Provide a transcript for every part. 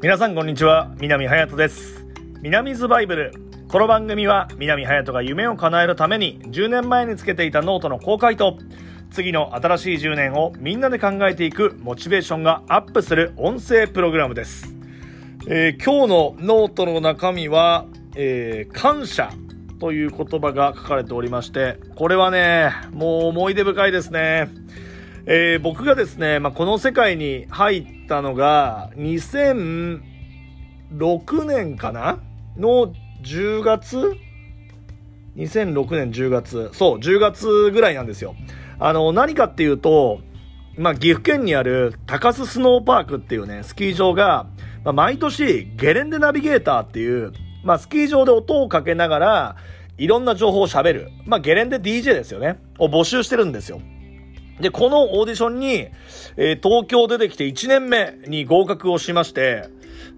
皆さんこんにちは。南隼人です。南ズバイブル。この番組は南隼人が夢を叶えるために10年前につけていたノートの公開と次の新しい10年をみんなで考えていくモチベーションがアップする音声プログラムです、えー、今日のノートの中身は、えー、感謝という言葉が書かれておりましてこれはねもう思い出深いですね。えー、僕がですね、まあ、この世界に入ったのが、2006年かな？の10月 ?2006 年10月。そう、10月ぐらいなんですよ。あの、何かっていうと、まあ、岐阜県にある高須スノーパークっていうね、スキー場が、まあ、毎年ゲレンデナビゲーターっていう、まあ、スキー場で音をかけながら、いろんな情報を喋る。まあ、ゲレンデ DJ ですよね。を募集してるんですよ。で、このオーディションに、えー、東京出てきて1年目に合格をしまして、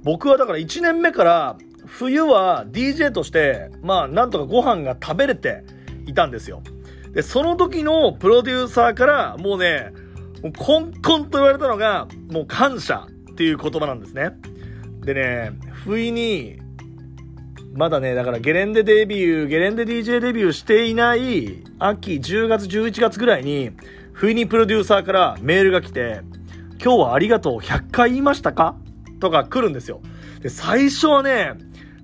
僕はだから1年目から冬は DJ として、まあなんとかご飯が食べれていたんですよ。で、その時のプロデューサーからもうね、もうコンコンと言われたのが、もう感謝っていう言葉なんですね。でね、不意に、まだね、だからゲレンデデビュー、ゲレンデ DJ デビューしていない秋10月11月ぐらいに、不意にプロデューサーからメールが来て、今日はありがとう100回言いましたか？とか来るんですよ。で、最初はね、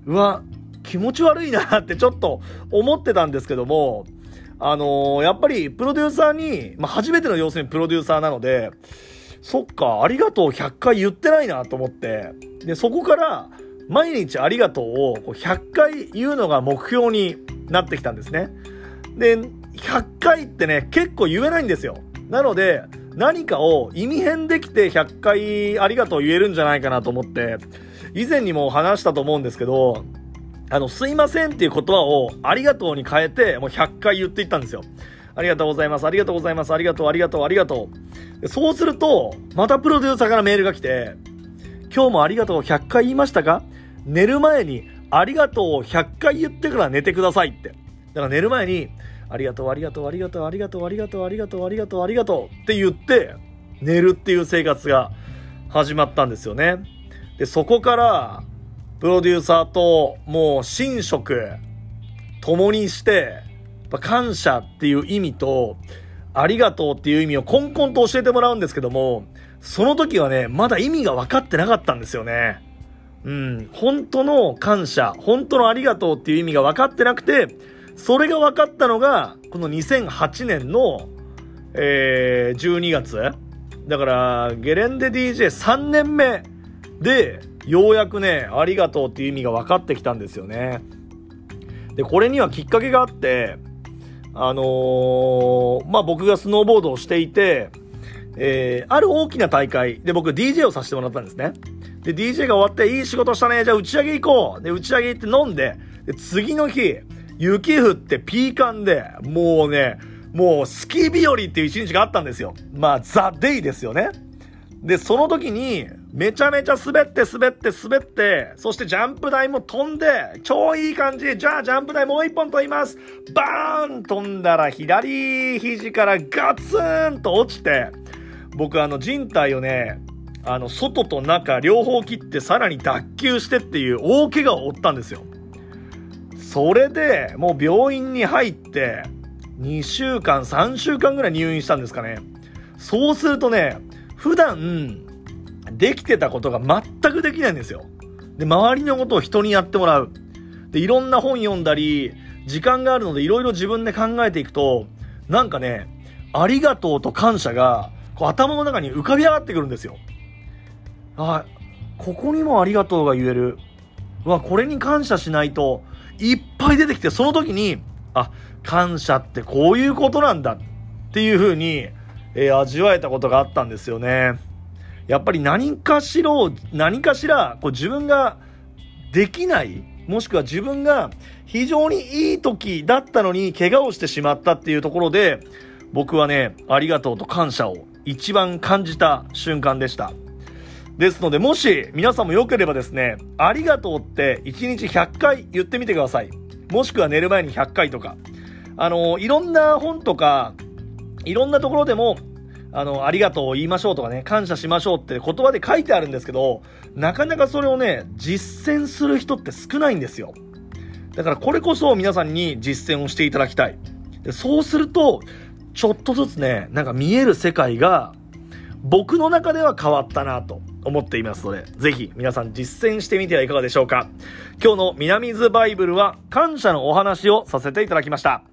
うわ、気持ち悪いなって ちょっと思ってたんですけども、あのー、やっぱりプロデューサーに、まあ、初めての要するにプロデューサーなので、そっか、ありがとう100回言ってないなと思って、で、そこから、毎日ありがとうを100回言うのが目標になってきたんですね。で、100回ってね、結構言えないんですよ。なので、何かを意味変できて100回ありがとう言えるんじゃないかなと思って、以前にも話したと思うんですけど、あの、すいませんっていう言葉をありがとうに変えて、もう100回言っていったんですよ。ありがとうございます、ありがとうございます、ありがとう、ありがとう、ありがとう。そうすると、またプロデューサーからメールが来て、今日もありがとう100回言いましたか？寝る前にありがとうを100回言ってから寝てくださいって。だから寝る前に、ありがとう、ありがとう、ありがとう、ありがとう、ありがとう、ありがとう、ありがとう、ありがとうって言って、寝るっていう生活が始まったんですよね。で、そこから、プロデューサーともう寝食、共にして、感謝っていう意味と、ありがとうっていう意味をコンコンと教えてもらうんですけども、その時はね、まだ意味が分かってなかったんですよね。うん、本当の感謝、本当のありがとうっていう意味が分かってなくて、それが分かったのが、この2008年の、えー、12月。だから、ゲレンデ DJ3 年目で、ようやくね、ありがとうっていう意味が分かってきたんですよね。で、これにはきっかけがあって、あのー、まあ、僕がスノーボードをしていて、えー、ある大きな大会で僕 DJ をさせてもらったんですね。で、DJ が終わって、いい仕事したね。じゃあ打ち上げ行こう。で、打ち上げ行って飲んで、で、次の日、雪降ってピーカンで、もうね、もうスキー日和っていう一日があったんですよ。まあ、ザ・デイですよね。で、その時に、めちゃめちゃ滑って滑って滑って、そしてジャンプ台も飛んで、超いい感じ。じゃあジャンプ台もう一本飛びます。バーン飛んだら左肘からガツンと落ちて、僕あの人体をね、あの、外と中両方切ってさらに脱臼してっていう大怪我を負ったんですよ。それでもう病院に入って2週間3週間ぐらい入院したんですかね。そうするとね普段できてたことが全くできないんですよ。で周りのことを人にやってもらう。でいろんな本読んだり時間があるのでいろいろ自分で考えていくとなんかねありがとうと感謝がこう頭の中に浮かび上がってくるんですよ。あここにもありがとうが言える。わこれに感謝しないといっぱい出てきて、その時に、あ、感謝ってこういうことなんだっていう風に、えー、味わえたことがあったんですよね。やっぱり何かしら、何かしら、こう自分ができない、もしくは自分が非常にいい時だったのに怪我をしてしまったっていうところで、僕はね、ありがとうと感謝を一番感じた瞬間でした。ですので、もし皆さんも良ければですね、ありがとうって1日100回言ってみてください。もしくは寝る前に100回とか。あの、いろんな本とか、いろんなところでも、あの、ありがとうを言いましょうとかね、感謝しましょうって言葉で書いてあるんですけど、なかなかそれをね、実践する人って少ないんですよ。だからこれこそ皆さんに実践をしていただきたい。でそうすると、ちょっとずつね、なんか見える世界が、僕の中では変わったなと思っていますので、ぜひ皆さん実践してみてはいかがでしょうか。今日の南ズバイブルは感謝のお話をさせていただきました。